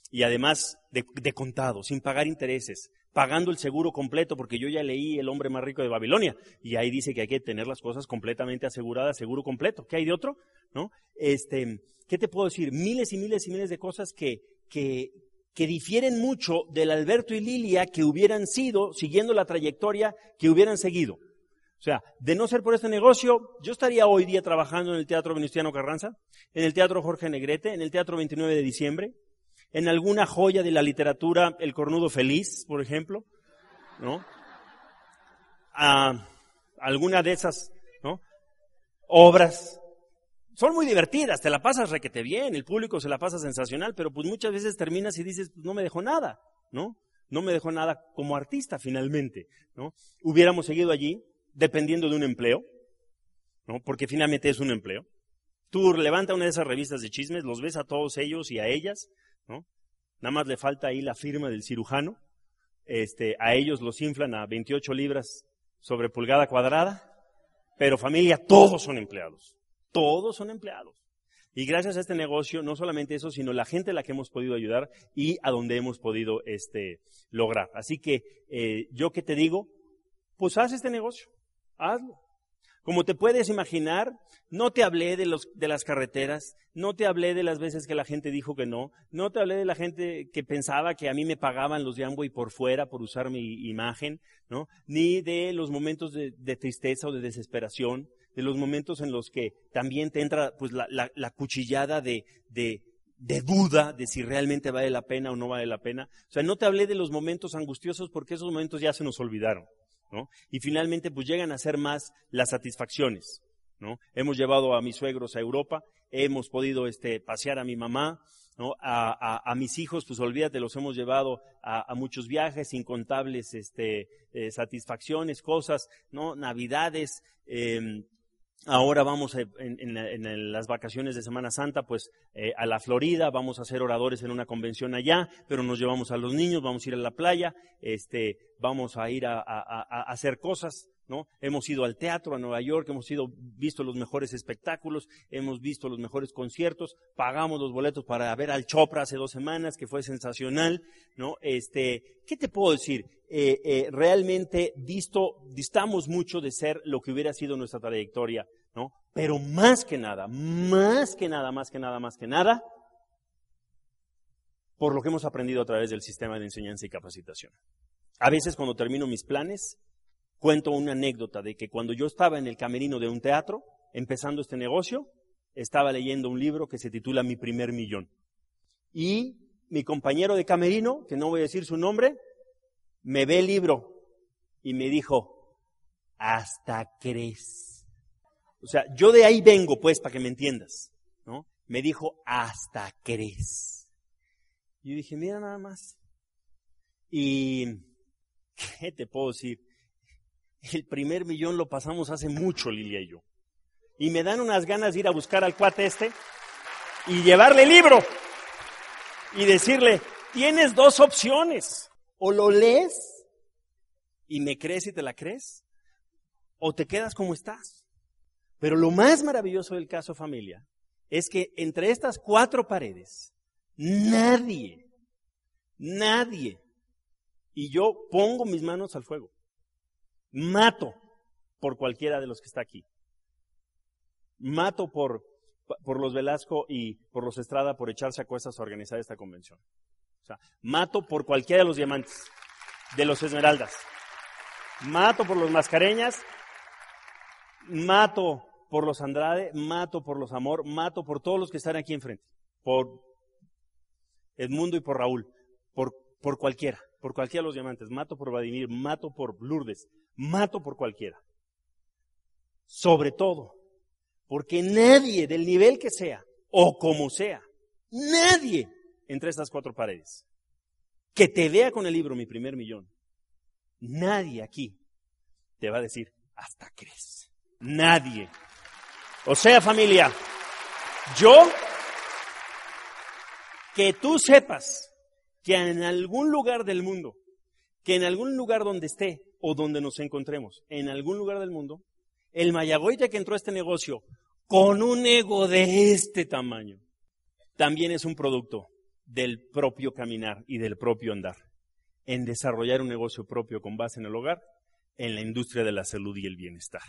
y además de, contado, sin pagar intereses, pagando el seguro completo, porque yo ya leí El hombre más rico de Babilonia, y ahí dice que hay que tener las cosas completamente aseguradas, seguro completo. ¿Qué hay de otro? ¿No? Este, ¿qué te puedo decir? Miles y miles y miles de cosas que, que, que difieren mucho del Alberto y Lilia que hubieran sido, siguiendo la trayectoria que hubieran seguido. Sea, de no ser por este negocio, yo estaría hoy día trabajando en el Teatro Venustiano Carranza, en el Teatro Jorge Negrete, en el Teatro 29 de diciembre, en alguna joya de la literatura, El Cornudo Feliz, por ejemplo, ¿no? A alguna de esas. Obras son muy divertidas, te la pasas requete bien, el público se la pasa sensacional, pero pues muchas veces terminas y dices, pues no me dejó nada, ¿no? No me dejó nada como artista finalmente, ¿no? Hubiéramos seguido allí dependiendo de un empleo, ¿no? Porque finalmente es un empleo. Tú levanta una de esas revistas de chismes, los ves a todos ellos y a ellas, ¿no? Nada más le falta ahí la firma del cirujano. Este, a ellos los inflan a 28 libras sobre pulgada cuadrada, pero familia, todos son empleados. Todos son empleados. Y gracias a este negocio, no solamente eso, sino la gente a la que hemos podido ayudar y a donde hemos podido este, lograr. Así que eh, yo que te digo, pues haz este negocio, hazlo. Como te puedes imaginar, no te hablé de, los, de las carreteras, no te hablé de las veces que la gente dijo que no, no te hablé de la gente que pensaba que a mí me pagaban los de Amway por fuera por usar mi imagen, ¿no? Ni de los momentos de, tristeza o de desesperación, de los momentos en los que también te entra pues la, la, cuchillada de, de, de duda de si realmente vale la pena o no vale la pena. O sea, no te hablé de los momentos angustiosos porque esos momentos ya se nos olvidaron. Y finalmente pues llegan a ser más las satisfacciones, ¿no? Hemos llevado a mis suegros a Europa, hemos podido este, pasear a mi mamá, ¿no? A, mis hijos, pues olvídate, los hemos llevado a, muchos viajes, incontables este, eh, satisfacciones, cosas, ¿no? Navidades, em, Ahora vamos en, las vacaciones de Semana Santa, pues eh, a la Florida, vamos a ser oradores en una convención allá, pero nos llevamos a los niños, vamos a ir a la playa, este, vamos a ir a, hacer cosas, ¿no? Hemos ido al teatro a Nueva York, hemos ido, visto los mejores espectáculos, hemos visto los mejores conciertos, pagamos los boletos para ver al Chopra hace dos semanas, que fue sensacional, ¿no? Este, ¿qué te puedo decir? Eh, eh, realmente visto, distamos mucho de ser lo que hubiera sido nuestra trayectoria, ¿no? Pero más que nada, más que nada, más que nada, más que nada, por lo que hemos aprendido a través del sistema de enseñanza y capacitación. A veces cuando termino mis planes, cuento una anécdota de que cuando yo estaba en el camerino de un teatro, empezando este negocio, estaba leyendo un libro que se titula Mi primer millón. Y mi compañero de camerino, que no voy a decir su nombre, me ve el libro y me dijo, hasta crees. O sea, yo de ahí vengo, pues, para que me entiendas, ¿no? Me dijo, hasta crees. Y yo dije, mira nada más. Y, ¿qué te puedo decir? El primer millón lo pasamos hace mucho, Lilia y yo. Y me dan unas ganas de ir a buscar al cuate este y llevarle el libro y decirle, tienes dos opciones o lo lees y me crees y te la crees, o te quedas como estás. Pero lo más maravilloso del caso familia es que entre estas cuatro paredes, nadie, nadie, y yo pongo mis manos al fuego, mato por cualquiera de los que está aquí. Mato por, por los Velasco y por los Estrada por echarse a cuestas a organizar esta convención. O sea, mato por cualquiera de los diamantes, de los esmeraldas. Mato por los mascareñas, mato por los Andrade, mato por los Amor, mato por todos los que están aquí enfrente. Por Edmundo y por Raúl. Por, por cualquiera, por cualquiera de los diamantes. Mato por Vladimir, mato por Lourdes, mato por cualquiera. Sobre todo, porque nadie del nivel que sea, o como sea, nadie entre estas cuatro paredes. Que te vea con el libro Mi primer millón. Nadie aquí te va a decir, hasta crees. Nadie. O sea, familia, yo, que tú sepas que en algún lugar del mundo, que en algún lugar donde esté o donde nos encontremos, en algún lugar del mundo, el Mayagoite que entró a este negocio con un ego de este tamaño, también es un producto del propio caminar y del propio andar, en desarrollar un negocio propio con base en el hogar, en la industria de la salud y el bienestar.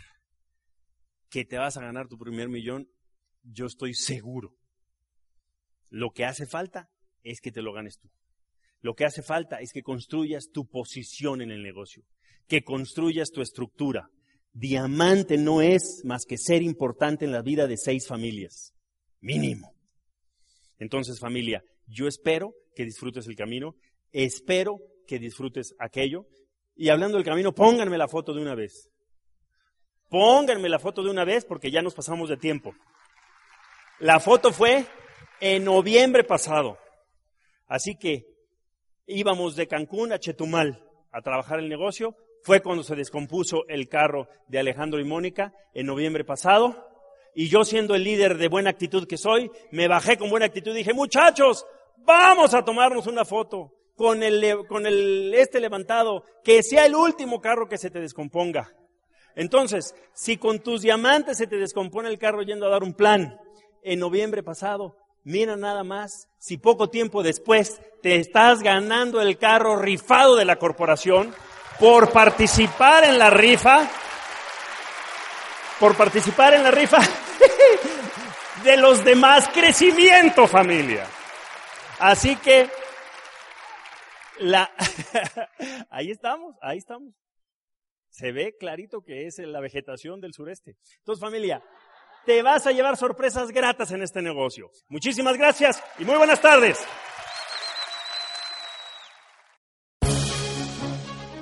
Que te vas a ganar tu primer millón, yo estoy seguro. Lo que hace falta es que te lo ganes tú. Lo que hace falta es que construyas tu posición en el negocio, que construyas tu estructura. Diamante no es más que ser importante en la vida de seis familias, mínimo. Entonces, familia, yo espero que disfrutes el camino, espero que disfrutes aquello. Y hablando del camino, pónganme la foto de una vez. Pónganme la foto de una vez porque ya nos pasamos de tiempo. La foto fue en noviembre pasado. Así que íbamos de Cancún a Chetumal a trabajar el negocio. Fue cuando se descompuso el carro de Alejandro y Mónica en noviembre pasado. Y yo siendo el líder de buena actitud que soy, me bajé con buena actitud y dije, muchachos, vamos a tomarnos una foto con el, con el, este levantado, que sea el último carro que se te descomponga. Entonces, si con tus diamantes se te descompone el carro yendo a dar un plan en noviembre pasado, mira nada más, si poco tiempo después te estás ganando el carro rifado de la corporación por participar en la rifa, por participar en la rifa de los demás crecimiento familia. Así que la ahí estamos, ahí estamos. Se ve clarito que es la vegetación del sureste. Entonces, familia, te vas a llevar sorpresas gratas en este negocio. Muchísimas gracias y muy buenas tardes.